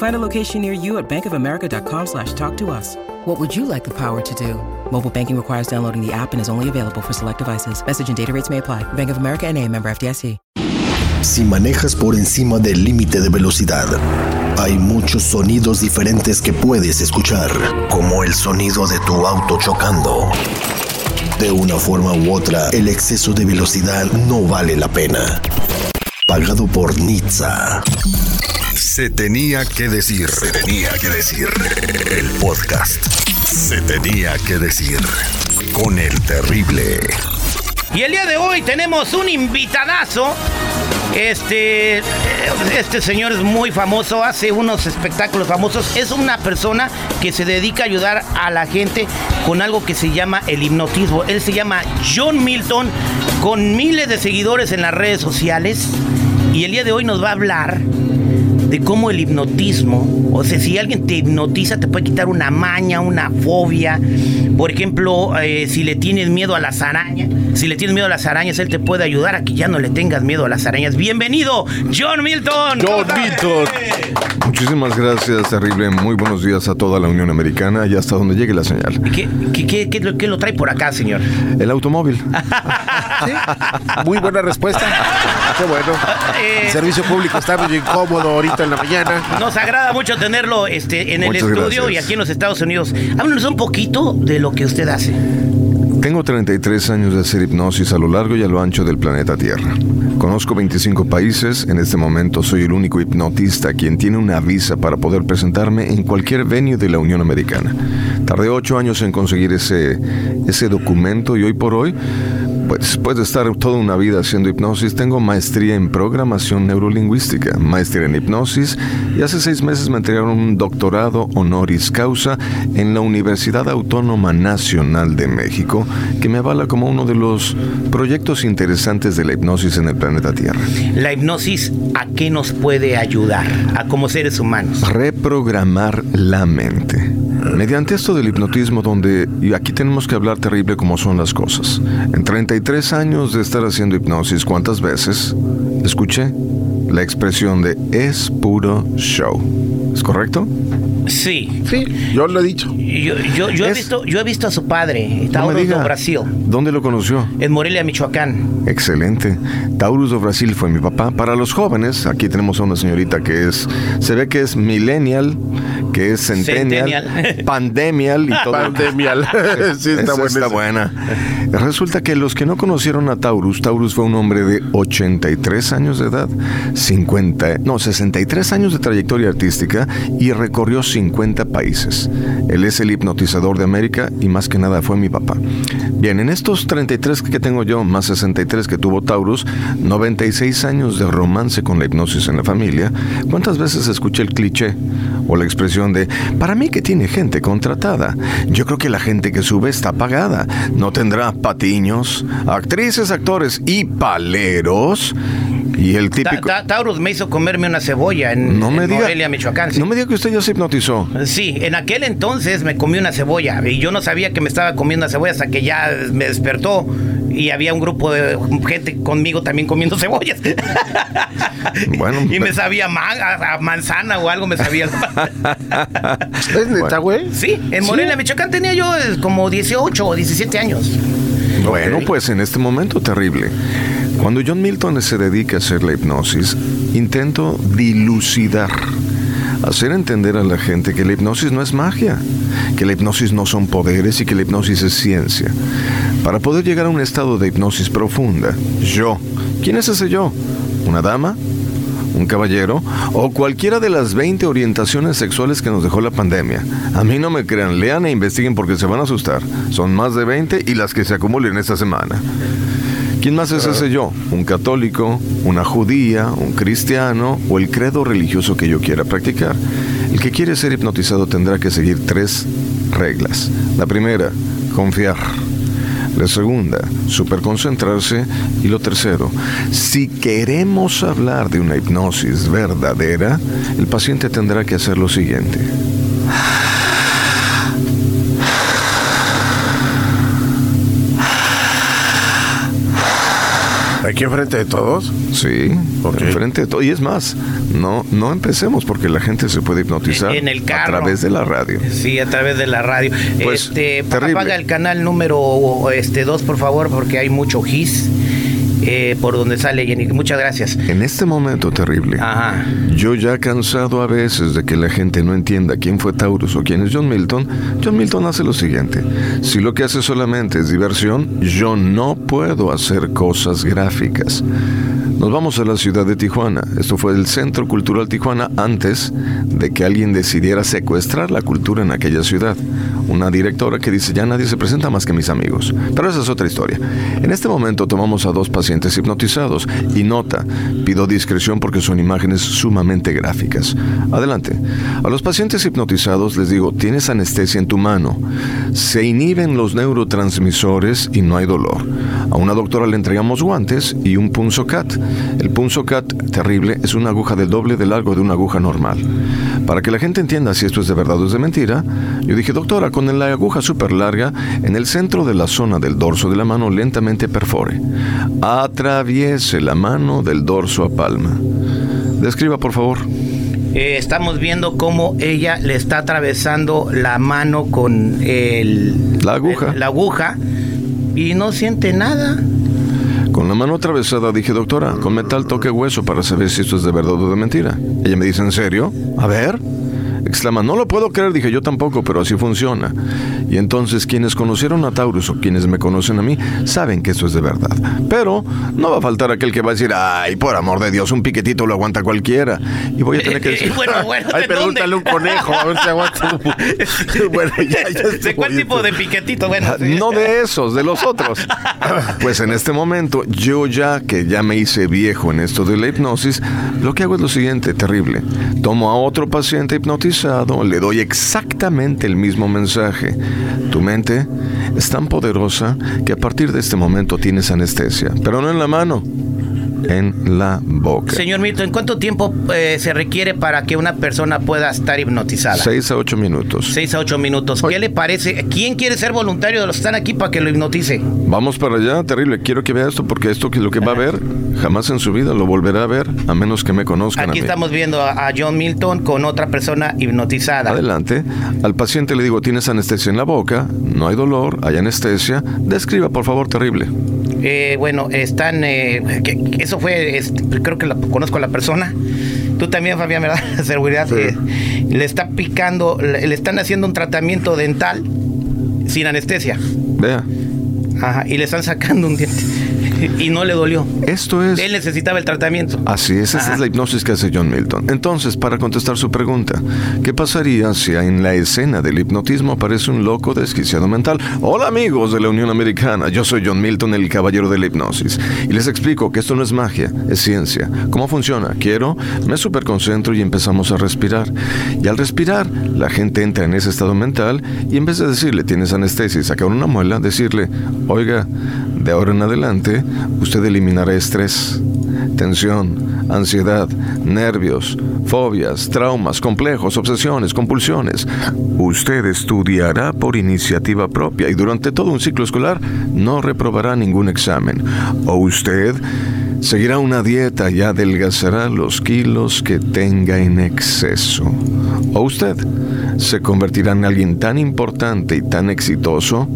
Find a location near you at bankofamerica.com slash talk to us. What would you like the power to do? Mobile banking requires downloading the app and is only available for select devices. Message and data rates may apply. Bank of America and a member FDIC. Si manejas por encima del límite de velocidad, hay muchos sonidos diferentes que puedes escuchar, como el sonido de tu auto chocando. De una forma u otra, el exceso de velocidad no vale la pena. Pagado por Nizza. Se tenía que decir. Se tenía que decir. El podcast. Se tenía que decir. Con el terrible. Y el día de hoy tenemos un invitadazo. Este, eh, este señor es muy famoso, hace unos espectáculos famosos. Es una persona que se dedica a ayudar a la gente con algo que se llama el hipnotismo. Él se llama John Milton, con miles de seguidores en las redes sociales. Y el día de hoy nos va a hablar de cómo el hipnotismo, o sea, si alguien te hipnotiza, te puede quitar una maña, una fobia. Por ejemplo, eh, si le tienes miedo a las arañas, si le tienes miedo a las arañas, él te puede ayudar a que ya no le tengas miedo a las arañas. Bienvenido, John Milton. John Milton. Muchísimas gracias, terrible. Muy buenos días a toda la Unión Americana y hasta donde llegue la señal. ¿Qué, qué, qué, qué lo, qué lo trae por acá, señor? El automóvil. Muy buena respuesta. Qué bueno. Eh, El servicio público está muy incómodo ahorita en la mañana. Nos agrada mucho tenerlo este, en el estudio gracias. y aquí en los Estados Unidos. Háblanos un poquito de lo que usted hace. Tengo 33 años de hacer hipnosis a lo largo y a lo ancho del planeta Tierra. Conozco 25 países, en este momento soy el único hipnotista quien tiene una visa para poder presentarme en cualquier venue de la Unión Americana. Tardé 8 años en conseguir ese, ese documento y hoy por hoy, pues después de estar toda una vida haciendo hipnosis, tengo maestría en programación neurolingüística, maestría en hipnosis y hace seis meses me entregaron un doctorado honoris causa en la Universidad Autónoma Nacional de México, que me avala como uno de los proyectos interesantes de la hipnosis en el planeta Tierra. La hipnosis, ¿a qué nos puede ayudar a como seres humanos? Reprogramar la mente. Mediante esto del hipnotismo donde, y aquí tenemos que hablar terrible como son las cosas. En 33 años de estar haciendo hipnosis, ¿cuántas veces escuché la expresión de es puro show? ¿Es correcto? Sí. Sí, yo lo he dicho. Yo, yo, yo he Es- visto, yo he visto a su padre, No diga. do Brasil, ¿Dónde lo conoció? en Morelia, Michoacán. Excelente. Taurus do Brasil fue mi papá. Para los jóvenes, aquí tenemos a una señorita que es, se ve que es millennial, que es centennial, Centennial. pandemial y todo. Pandemial. sí, está buena. Resulta que los que no conocieron a Taurus, Taurus fue un hombre de 83 años de edad, 50, no, 63 años de trayectoria artística y recorrió 50 países. Él es el hipnotizador de América y más que nada fue mi papá. Bien, en estos 33 que tengo yo, más 63 que tuvo Taurus, 96 años de romance con la hipnosis en la familia, ¿cuántas veces escuché el cliché o la expresión de, para mí que tiene gente contratada? Yo creo que la gente que sube está pagada. No tendrá patiños, actrices, actores y paleros. Y el típico... ta- Taurus me hizo comerme una cebolla en, No me en diga, Morelia, Michoacán. no me diga que usted ya se hipnotizó. Sí, en aquel entonces me comí una cebolla y yo no sabía que me estaba comiendo una cebolla hasta que ya me despertó y había un grupo de gente conmigo también comiendo cebollas. Bueno, y me sabía ma- a, a manzana o algo me sabía. ¿Es neta, güey? sí, en Morelia, Michoacán tenía yo eh, como 18 o 17 años. Bueno, pues en este momento terrible. Cuando John Milton se dedica a hacer la hipnosis, intento dilucidar, hacer entender a la gente que la hipnosis no es magia, que la hipnosis no son poderes y que la hipnosis es ciencia. Para poder llegar a un estado de hipnosis profunda, yo, ¿quién es ese yo? ¿Una dama? Un caballero o cualquiera de las 20 orientaciones sexuales que nos dejó la pandemia. A mí no me crean, lean e investiguen porque se van a asustar. Son más de 20 y las que se acumulen esta semana. ¿Quién más es ese yo? ¿Un católico, una judía, un cristiano o el credo religioso que yo quiera practicar? El que quiere ser hipnotizado tendrá que seguir tres reglas. La primera, confiar. La segunda, superconcentrarse. Y lo tercero, si queremos hablar de una hipnosis verdadera, el paciente tendrá que hacer lo siguiente. ¿Aquí enfrente de todos? Sí, Ok. enfrente de todo. Y es más, no, no empecemos porque la gente se puede hipnotizar En el carro. a través de la radio. Sí, a través de la radio. Pues, este, apaga el canal número este 2, por favor, porque hay mucho gis eh, por donde sale Jenny. Muchas gracias. En este momento terrible, Ajá. yo ya cansado a veces de que la gente no entienda quién fue Taurus o quién es John Milton, John Milton hace lo siguiente. Si lo que hace solamente es diversión, yo no puedo hacer cosas gráficas. Nos vamos a la ciudad de Tijuana. Esto fue el Centro Cultural Tijuana antes de que alguien decidiera secuestrar la cultura en aquella ciudad. Una directora que dice, ya nadie se presenta más que mis amigos. Pero esa es otra historia. En este momento tomamos a dos pacientes hipnotizados y nota, pido discreción porque son imágenes sumamente gráficas. Adelante. A los pacientes hipnotizados les digo, tienes anestesia en tu mano. Se inhiben los neurotransmisores y no hay dolor. A una doctora le entregamos guantes y un punzocat. El punzocat terrible es una aguja del doble de largo de una aguja normal. Para que la gente entienda si esto es de verdad o es de mentira, yo dije, doctora, con la aguja súper larga, en el centro de la zona del dorso de la mano lentamente perfore. Atraviese la mano del dorso a palma. Describa, por favor. Eh, estamos viendo cómo ella le está atravesando la mano con el, La aguja. la aguja y no siente nada. Con la mano atravesada dije, doctora, con metal toque hueso para saber si esto es de verdad o de mentira. Ella me dice, ¿en serio? A ver. Exclama, no lo puedo creer. Dije, yo tampoco, pero así funciona. Y entonces quienes conocieron a Taurus o quienes me conocen a mí saben que esto es de verdad. Pero no va a faltar aquel que va a decir, ay, por amor de Dios, un piquetito lo aguanta cualquiera. Y voy a tener que Eh, decir, bueno, bueno, Ay, ¿de pregúntale un conejo, a ver si aguanta. bueno, ya, ya ¿De cuál tipo de piquetito? Bueno, sí. No de esos, de los otros. Pues en este momento, yo ya que ya me hice viejo en esto de la hipnosis, lo que hago es lo siguiente, terrible. Tomo a otro paciente hipnotizado, le doy exactamente el mismo mensaje. Tu mente es tan poderosa que a partir de este momento tienes anestesia, pero no en la mano, en la boca. Señor Milton, ¿en cuánto tiempo eh, se requiere para que una persona pueda estar hipnotizada? Seis a ocho minutos. Seis a ocho minutos. ¿Qué le parece? ¿Quién quiere ser voluntario de los que están aquí para que lo hipnotice? Vamos para allá, terrible. Quiero que vea esto porque esto que lo que va a ver jamás en su vida lo volverá a ver a menos que me conozcan Aquí a mí. estamos viendo a, a John Milton con otra persona hipnotizada. Adelante. Al paciente le digo, tienes anestesia en la boca, no hay dolor, hay anestesia. Describa, por favor, terrible. Eh, bueno, están. eh, que- que eso fue. creo que la, conozco a la persona. Tú también, Fabián, ¿verdad? Seguridad. eh, le está picando. Le, le están haciendo un tratamiento dental sin anestesia. Vea, Ajá, y le están sacando un diente. y no le dolió. esto es... Él necesitaba el tratamiento. Así es, esa Ajá. es la hipnosis que hace John Milton. Entonces, para contestar su pregunta, ¿qué pasaría si en la escena del hipnotismo aparece un loco desquiciado mental? Hola amigos de la Unión Americana, yo soy John Milton, el caballero de la hipnosis. Y les explico que esto no es magia, es ciencia. ¿Cómo funciona? Quiero, me superconcentro y empezamos a respirar. Y al respirar, la gente entra en ese estado mental y en vez de decirle tienes anestesia y sacar una muela, decirle, oiga, de ahora en adelante, usted eliminará estrés, tensión, ansiedad, nervios, fobias, traumas, complejos, obsesiones, compulsiones. Usted estudiará por iniciativa propia y durante todo un ciclo escolar no reprobará ningún examen. O usted seguirá una dieta y adelgazará los kilos que tenga en exceso. O usted se convertirá en alguien tan importante y tan exitoso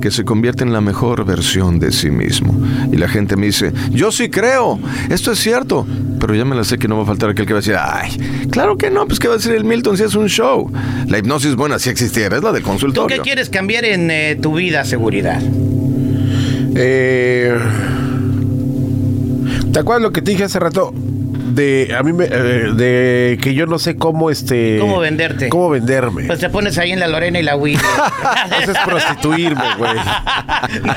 que se convierte en la mejor versión de sí mismo. Y la gente me dice, yo sí creo, esto es cierto, pero ya me la sé que no va a faltar aquel que va a decir, ay, claro que no, pues qué va a decir el Milton si es un show. La hipnosis buena si existiera, es la del ¿Tú consultorio. qué quieres cambiar en eh, tu vida, seguridad? Eh, ¿Te acuerdas lo que te dije hace rato? De a mí me, eh, de que yo no sé cómo este ¿Cómo venderte? cómo venderme. Pues te pones ahí en la Lorena y la Wii. Eso es prostituirme, güey. no,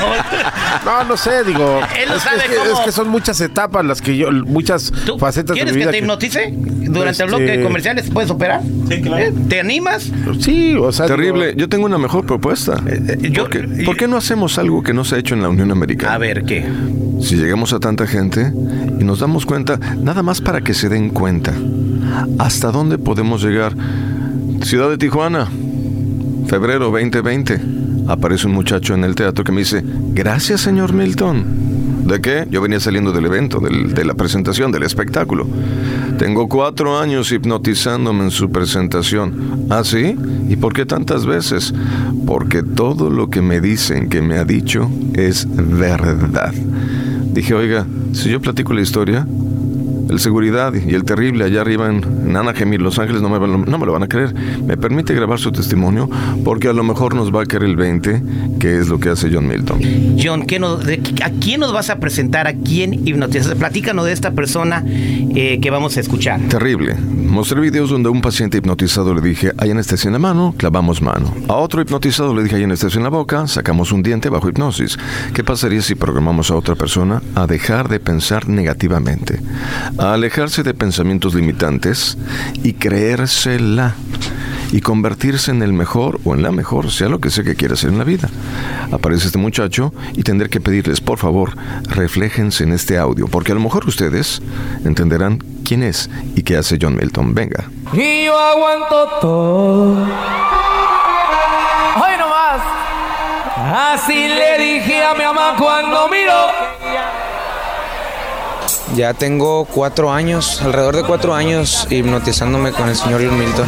No, no sé, digo. Él es, sabe es cómo- es que son muchas etapas las que yo, muchas ¿Tú facetas de ¿Quieres que te hipnotice? Durante el bloque Este- de comerciales puedes operar. Sí, claro. ¿Te animas? Sí, o sea. Terrible. digo, Yo tengo una mejor propuesta. yo- ¿Por, qué, por qué no hacemos algo que no se ha hecho en la Unión Americana? A ver, ¿qué? Si llegamos a tanta gente y nos damos cuenta, nada más para que se den cuenta, ¿hasta dónde podemos llegar? Ciudad de Tijuana, febrero 2020. Aparece un muchacho en el teatro que me dice, gracias señor Milton. ¿De qué? Yo venía saliendo del evento, del- de la presentación, del espectáculo. Tengo cuatro años hipnotizándome en su presentación. ¿Ah, sí? ¿Y por qué tantas veces? Porque todo lo que me dicen que me ha dicho es verdad. Dije, oiga, si yo platico la historia, el seguridad y el terrible allá arriba en, Anaheim y Los Ángeles no me, no me lo van a creer. Me permite grabar su testimonio porque a lo mejor nos va a caer el 20, que es lo que hace John Milton. John, ¿qué nos- de- ¿a quién nos vas a presentar? ¿A quién hipnotizas? Platícanos de esta persona eh, que vamos a escuchar. Terrible. Mostré videos donde a un paciente hipnotizado le dije, hay anestesia en la mano, clavamos mano. A otro hipnotizado le dije, hay anestesia en la boca, sacamos un diente bajo hipnosis. ¿Qué pasaría si programamos a otra persona a dejar de pensar negativamente? A alejarse de pensamientos limitantes y creérsela. Y convertirse en el mejor o en la mejor, sea lo que sea que quiera hacer en la vida. Aparece este muchacho y tendré que pedirles, por favor, refléjense en este audio, porque a lo mejor ustedes entenderán quién es y qué hace John Milton. Venga. Y yo aguanto todo. Hoy nomás. Así le dije a mi mamá cuando miró. Ya tengo cuatro años, alrededor de cuatro años, hipnotizándome con el señor John Milton.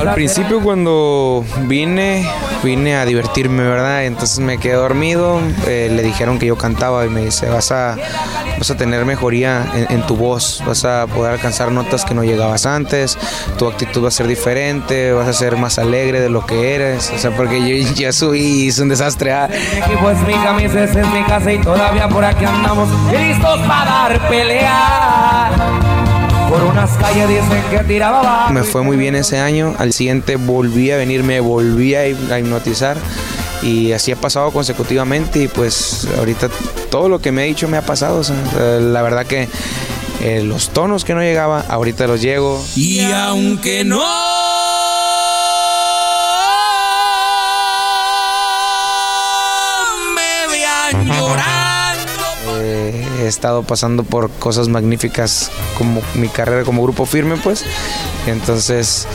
Al principio cuando vine, vine a divertirme, ¿verdad? Entonces me quedé dormido, eh, le dijeron que yo cantaba y me dice, vas a, vas a tener mejoría en, tu voz, vas a poder alcanzar notas que no llegabas antes, tu actitud va a ser diferente, vas a ser más alegre de lo que eres, o sea, porque yo ya subí y hice un desastre. ah. Equipo es mi camisa, es mi casa y todavía por aquí andamos listos para dar. Por unas calles dicen que tiraba. Me fue muy bien ese año. Al siguiente volví a venir, me volví a hip- a hipnotizar. Y así ha pasado consecutivamente. Y pues ahorita todo lo que me ha dicho me ha pasado. o sea, la verdad que eh, los tonos que no llegaba, ahorita los llego. Y aunque no estado pasando por cosas magníficas como mi carrera como grupo firme, pues. Entonces,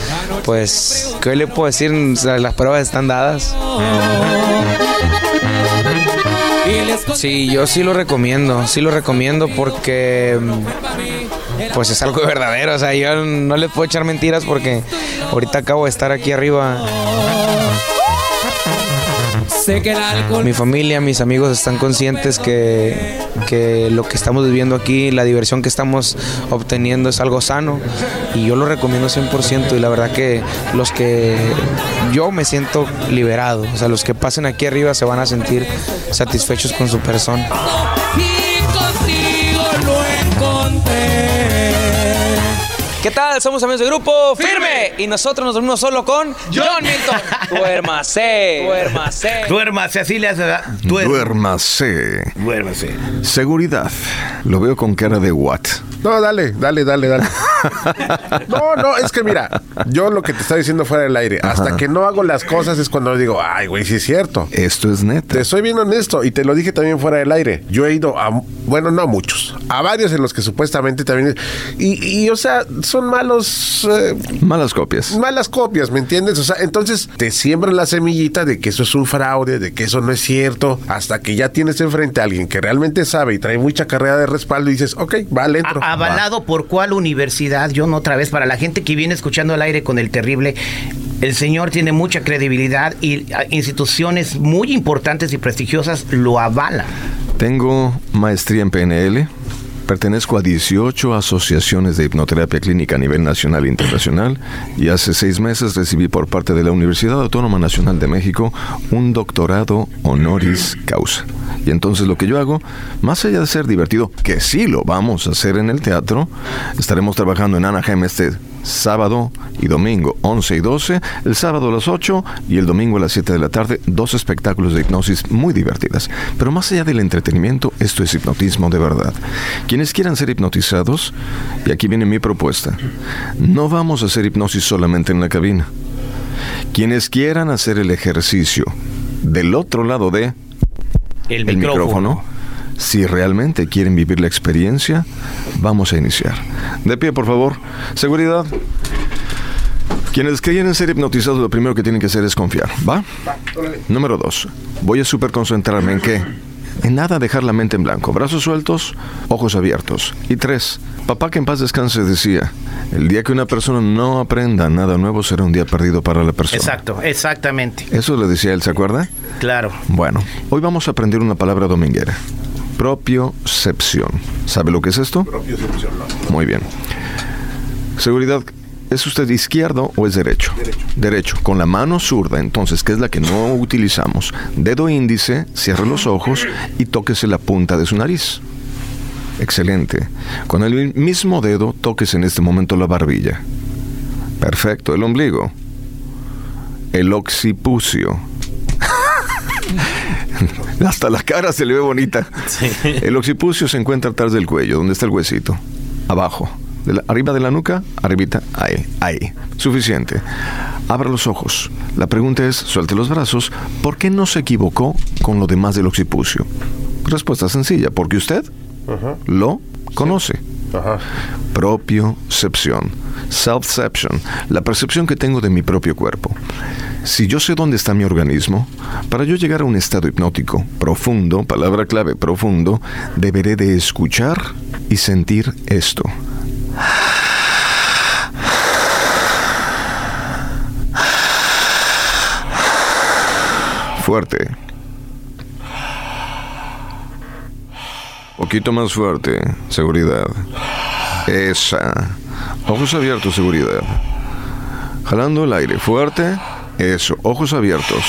pues, ¿qué le puedo decir? Las pruebas están dadas. Sí, yo sí lo recomiendo, sí lo recomiendo porque mm, pues es algo verdadero, o sea, yo no le puedo echar mentiras porque ahorita acabo de estar aquí arriba. Mi familia, mis amigos están conscientes que, que lo que estamos viviendo aquí, la diversión que estamos obteniendo es algo sano y yo lo recomiendo 100% y la verdad que los que yo me siento liberado, o sea, los que pasen aquí arriba se van a sentir satisfechos con su persona. ¿Qué tal? Somos amigos de grupo Firme y nosotros nos dormimos solo con John Milton. Duérmase, duérmase. Duérmase, así le hace. Duer- Duérmase. Duérmase. Seguridad. Lo veo con cara de what. No, dale, dale, dale, dale. No, no, es que mira, yo lo que te estaba diciendo fuera del aire, hasta que no hago las cosas es cuando digo, ay, güey, sí es cierto. Esto es neta. Te soy bien honesto y te lo dije también fuera del aire. Yo he ido a, bueno, no a muchos, a varios en los que supuestamente también. Y, y, o sea, son malos, eh, Malas copias. malas copias, ¿me entiendes? O sea, entonces te siembran la semillita de que eso es un fraude, de que eso no es cierto, hasta que ya tienes enfrente a alguien que realmente sabe y trae mucha carrera de respaldo y dices, ok, vale, entro. A- ¿Avalado por cuál universidad? John, otra vez, para la gente que viene escuchando al aire con el terrible, el señor tiene mucha credibilidad y ah, instituciones muy importantes y prestigiosas lo avalan. Tengo maestría en PNL, Pertenezco a 18 asociaciones de hipnoterapia clínica a nivel nacional e internacional y hace seis meses recibí por parte de la Universidad Autónoma Nacional de México un doctorado honoris causa. Y entonces lo que yo hago, más allá de ser divertido, que sí lo vamos a hacer en el teatro, estaremos trabajando en Anaheim este sábado y domingo 11 y 12, el sábado a las 8 y el domingo a las 7 de la tarde, dos espectáculos de hipnosis muy divertidas. Pero más allá del entretenimiento, esto es hipnotismo de verdad. Quienes quieran ser hipnotizados, y aquí viene mi propuesta, no vamos a hacer hipnosis solamente en la cabina. Quienes quieran hacer el ejercicio del otro lado de El, el micrófono. micrófono. Si realmente quieren vivir la experiencia, vamos a iniciar. De pie, por favor. Seguridad. Quienes quieren ser hipnotizados, lo primero que tienen que hacer es confiar. ¿Va? Número dos. Voy a super concentrarme en qué? En nada dejar la mente en blanco. Brazos sueltos, ojos abiertos. Y tres. Papá que en paz descanse decía, el día que una persona no aprenda nada nuevo será un día perdido para la persona. Exacto, exactamente. Eso le decía él, ¿se acuerda? Claro. Bueno, hoy vamos a aprender una palabra dominguera. Propiocepción. ¿Sabe lo que es esto? Propiocepción, Muy bien. Seguridad, ¿es usted izquierdo o es derecho? Derecho. Derecho. Con la mano zurda, entonces, que es la que no utilizamos. Dedo índice, cierre los ojos y tóquese la punta de su nariz. Excelente. Con el mismo dedo, tóquese en este momento la barbilla. Perfecto. El ombligo. El occipucio. Hasta la cara se le ve bonita. El occipucio se encuentra atrás del cuello, donde está el huesito. Abajo. De la- arriba de la nuca, arribita, ahí, ahí. Suficiente. Abra los ojos. La pregunta es, suelte los brazos, ¿por qué no se equivocó con lo demás del occipucio? Respuesta sencilla, porque usted lo conoce. Ajá. Propiocepción. Self-ception. La percepción que tengo de mi propio cuerpo. Si yo sé dónde está mi organismo, para yo llegar a un estado hipnótico profundo, palabra clave profundo, deberé de escuchar y sentir esto. Fuerte. Poquito más fuerte. Seguridad. Esa. Ojos abiertos, seguridad. Jalando el aire fuerte. Eso. Ojos abiertos.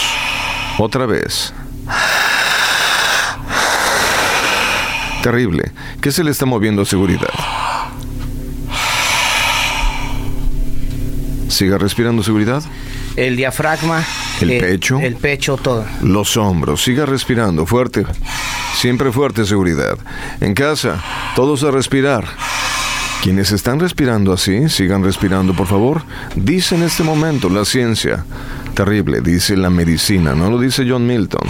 Otra vez. Terrible. ¿Qué se le está moviendo a seguridad? Siga respirando seguridad. El diafragma. El eh, pecho. El pecho, todo. Los hombros, siga respirando fuerte. Siempre fuerte seguridad. En casa, todos a respirar. Quienes están respirando así, sigan respirando, por favor. Dice en este momento la ciencia. Terrible, dice la medicina, no lo dice John Milton.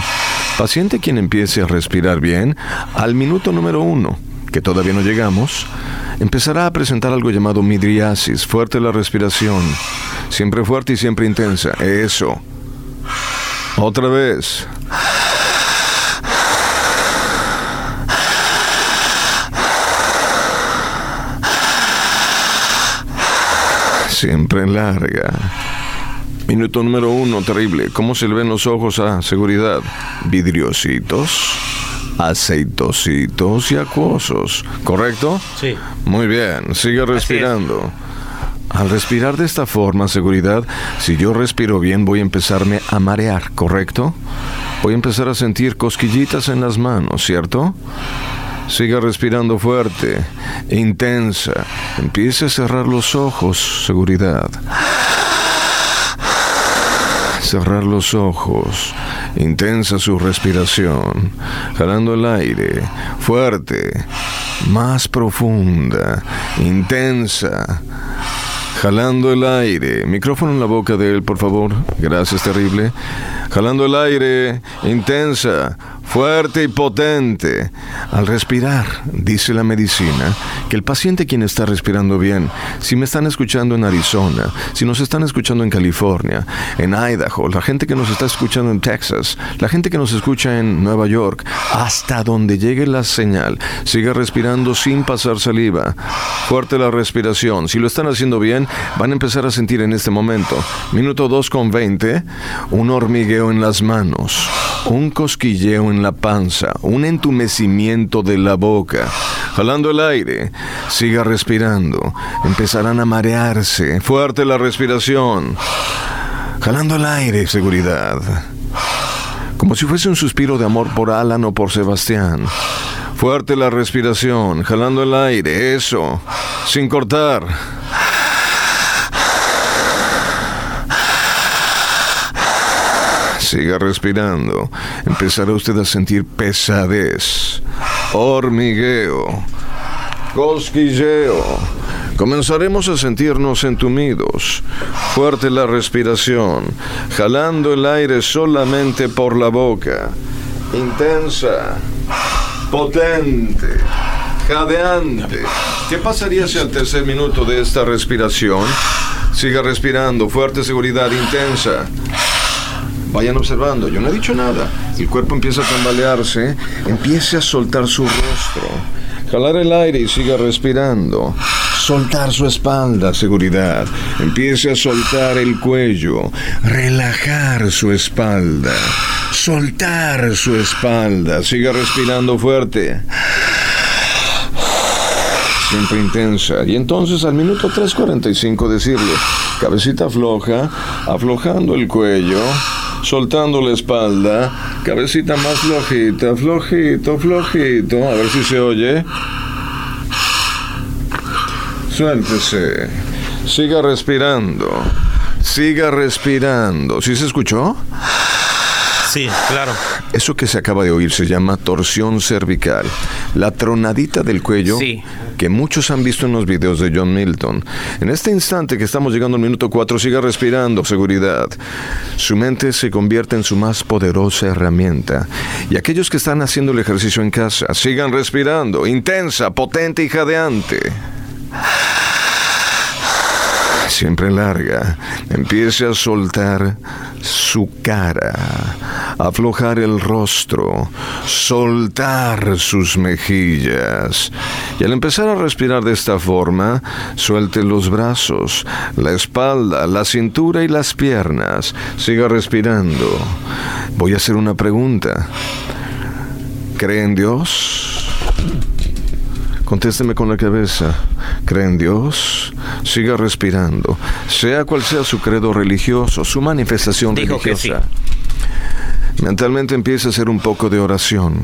Paciente quien empiece a respirar bien, al minuto número uno, que todavía no llegamos, empezará a presentar algo llamado midriasis. Fuerte la respiración. Siempre fuerte y siempre intensa. Eso. Otra vez. Siempre larga. Minuto número uno, terrible. ¿Cómo se le ven los ojos a seguridad? Vidriositos, aceitositos y acuosos. ¿Correcto? Sí. Muy bien, sigue respirando. Al respirar de esta forma, seguridad, si yo respiro bien voy a empezarme a marear, ¿correcto? Voy a empezar a sentir cosquillitas en las manos, ¿cierto? Siga respirando fuerte, intensa. Empiece a cerrar los ojos, seguridad. Cerrar los ojos. Intensa su respiración. Jalando el aire. Fuerte. Más profunda. Intensa. Jalando el aire. Micrófono en la boca de él, por favor. Gracias, terrible. Jalando el aire. Intensa. Fuerte y potente. Al respirar, dice la medicina, que el paciente quien está respirando bien, si me están escuchando en Arizona, si nos están escuchando en California, en Idaho, la gente que nos está escuchando en Texas, la gente que nos escucha en Nueva York, hasta donde llegue la señal, siga respirando sin pasar saliva. Fuerte la respiración. Si lo están haciendo bien, van a empezar a sentir en este momento, minuto 2 con 20, un hormigueo en las manos, un cosquilleo en la panza, un entumecimiento de la boca. jalando el aire. Siga respirando. Empezarán a marearse. Fuerte la respiración. Jalando el aire, seguridad. Como si fuese un suspiro de amor por Alan o por Sebastián. Fuerte la respiración, jalando el aire, eso, sin cortar. Siga respirando. Empezará usted a sentir pesadez, hormigueo, cosquilleo. Comenzaremos a sentirnos entumidos. Fuerte la respiración, jalando el aire solamente por la boca. Intensa, potente, jadeante. ¿Qué pasaría si al tercer minuto de esta respiración siga respirando, fuerte seguridad intensa? Vayan observando, yo no he dicho nada. El cuerpo empieza a tambalearse, empiece a soltar su rostro. Jalar el aire y siga respirando. Soltar su espalda, seguridad. Empiece a soltar el cuello. Relajar su espalda. Soltar su espalda. Siga respirando fuerte. Siempre intensa. Y entonces al minuto 3.45 decirle, cabecita floja, aflojando el cuello, soltando la espalda, cabecita más flojita, flojito, flojito, a ver si se oye. Suéltese, siga respirando, siga respirando. ¿Sí se escuchó? Sí, claro. Eso que se acaba de oír se llama torsión cervical. La tronadita del cuello Sí. que muchos han visto en los videos de John Milton. En este instante que estamos llegando al minuto 4, siga respirando, seguridad. Su mente se convierte en su más poderosa herramienta. Y aquellos que están haciendo el ejercicio en casa, sigan respirando, intensa, potente y jadeante. Siempre larga. Empiece a soltar su cara, aflojar el rostro, soltar sus mejillas. Y al empezar a respirar de esta forma, suelte los brazos, la espalda, la cintura y las piernas. Siga respirando. Voy a hacer una pregunta. ¿Cree en Dios? Contésteme con la cabeza. ¿Cree en Dios? Siga respirando. Sea cual sea su credo religioso, su manifestación Dijo que religiosa. Mentalmente empieza a hacer un poco de oración.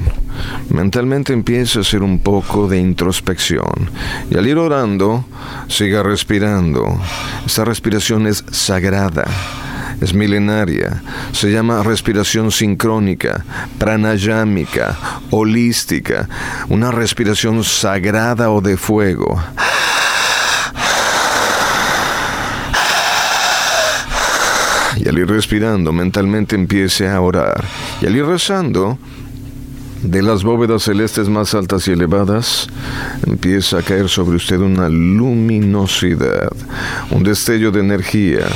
Mentalmente empieza a hacer un poco de introspección. Y al ir orando, siga respirando. Esta respiración es sagrada. Es milenaria. Se llama respiración sincrónica, pranayámica, holística. Una respiración sagrada o de fuego. Y al ir respirando, mentalmente empiece a orar. Y al ir rezando, de las bóvedas celestes más altas y elevadas, empieza a caer sobre usted una luminosidad, un destello de energía,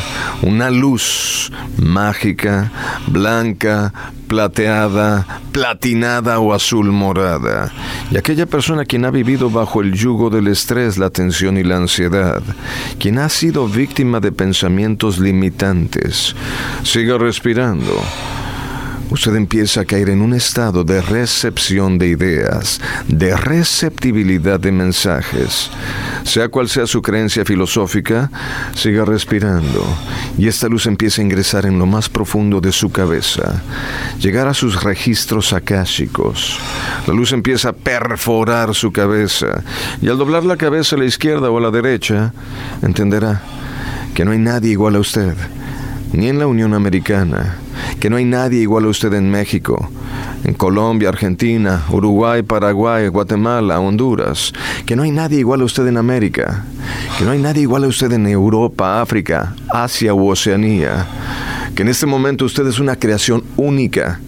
una luz mágica, blanca, plateada, platinada o azul morada. Y aquella persona quien ha vivido bajo el yugo del estrés, la tensión y la ansiedad, quien ha sido víctima de pensamientos limitantes, siga respirando usted empieza a caer en un estado de recepción de ideas, de receptibilidad de mensajes. Sea cual sea su creencia filosófica, siga respirando y esta luz empieza a ingresar en lo más profundo de su cabeza, llegar a sus registros akáshicos. La luz empieza a perforar su cabeza y al doblar la cabeza a la izquierda o a la derecha, entenderá que no hay nadie igual a usted ni en la Unión Americana, que no hay nadie igual a usted en México, en Colombia, Argentina, Uruguay, Paraguay, Guatemala, Honduras, que no hay nadie igual a usted en América, que no hay nadie igual a usted en Europa, África, Asia u Oceanía, que en este momento usted es una creación única.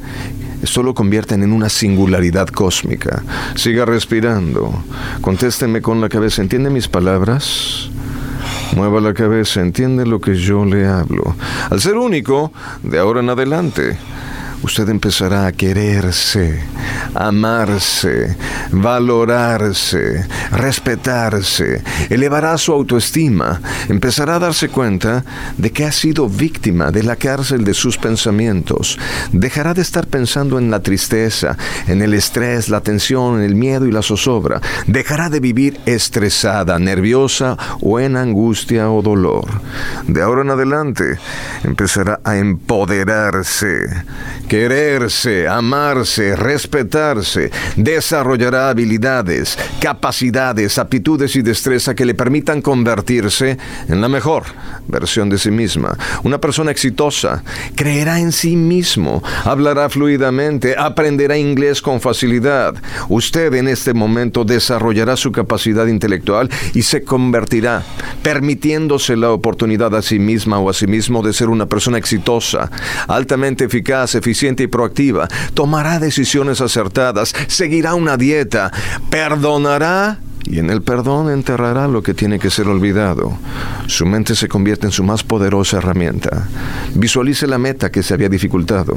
Esto lo convierten en una singularidad cósmica. Siga respirando. Contésteme con la cabeza. ¿Entiende mis palabras? Mueva la cabeza, entiende lo que yo le hablo. Al ser único, de ahora en adelante, usted empezará a quererse, amarse, valorarse, respetarse, elevará su autoestima, empezará a darse cuenta de que ha sido víctima de la cárcel de sus pensamientos, dejará de estar pensando en la tristeza, en el estrés, la tensión, el miedo y la zozobra, dejará de vivir estresada, nerviosa o en angustia o dolor. De ahora en adelante empezará a empoderarse, quererse, amarse, respetarse, desarrollará habilidades, capacidades, aptitudes y destreza que le permitan convertirse en la mejor versión de sí misma. Una persona exitosa creerá en sí mismo, hablará fluidamente, aprenderá inglés con facilidad. Usted en este momento desarrollará su capacidad intelectual y se convertirá, permitiéndose la oportunidad a sí misma o a sí mismo de ser una persona exitosa, altamente eficaz, eficiente y proactiva. Tomará decisiones acertadas, seguirá una dieta, perdonará y en el perdón enterrará lo que tiene que ser olvidado. Su mente se convierte en su más poderosa herramienta. Visualice la meta que se había dificultado.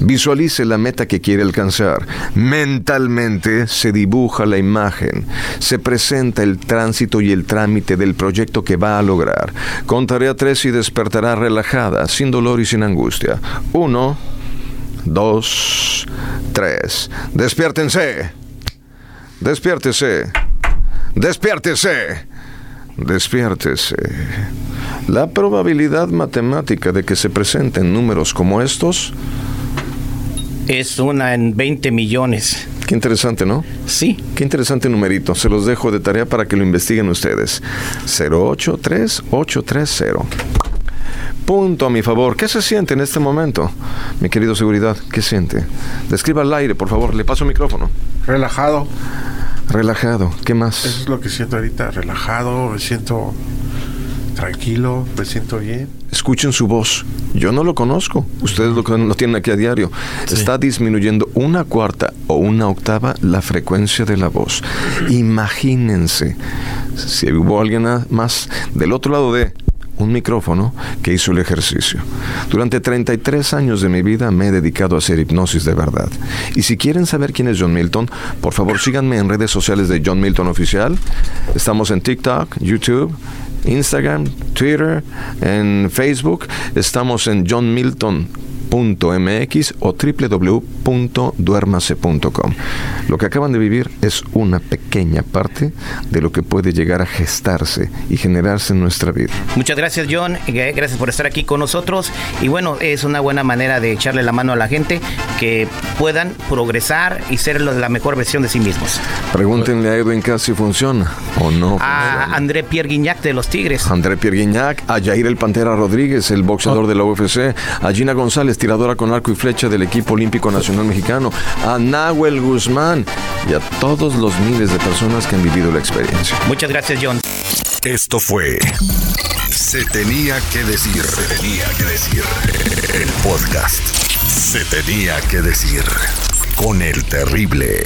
Visualice la meta que quiere alcanzar. Mentalmente se dibuja la imagen. Se presenta el tránsito y el trámite del proyecto que va a lograr. Contaré a tres y despertará relajada, sin dolor y sin angustia. Uno, dos, tres. Despiértense. Despiértese. Despiértese. Despiértese. La probabilidad matemática de que se presenten números como estos Es una en 20 millones. Qué interesante, ¿no? Sí. Qué interesante numerito. Se los dejo de tarea para que lo investiguen ustedes. 083830. Punto a mi favor. ¿Qué se siente en este momento? Mi querido seguridad, ¿qué siente? Describa al aire, por favor. Le paso el micrófono. Relajado. Relajado. ¿Qué más? Eso es lo que siento ahorita. Relajado, me siento tranquilo, me siento bien. Escuchen su voz. Yo no lo conozco. Ustedes lo, lo tienen aquí a diario. Está disminuyendo una cuarta o una octava la frecuencia de la voz. Imagínense si hubo alguien más del otro lado de un micrófono que hizo el ejercicio. Durante 33 años de mi vida me he dedicado a hacer hipnosis de verdad. Y si quieren saber quién es John Milton, por favor síganme en redes sociales de John Milton Oficial. Estamos en TikTok, YouTube, Instagram, Twitter, en Facebook. Estamos en John Milton .mx o www.duermase.com. Lo que acaban de vivir es una pequeña parte de lo que puede llegar a gestarse y generarse en nuestra vida. Muchas gracias, John. Gracias por estar aquí con nosotros. Y bueno, es una buena manera de echarle la mano a la gente que puedan progresar y ser la la mejor versión de sí mismos. Pregúntenle a Edwin Cass si funciona o no. A André Pierre Guignac de los Tigres. André Pierre Guignac, a Jair el Pantera Rodríguez, el boxeador de la UFC, a Gina González, tiradora con arco y flecha del equipo olímpico nacional mexicano, a Nahuel Guzmán y a todos los miles de personas que han vivido la experiencia. Muchas gracias, John. Esto fue Se tenía que decir. Se tenía que decir. El podcast. Se tenía que decir. Con el terrible.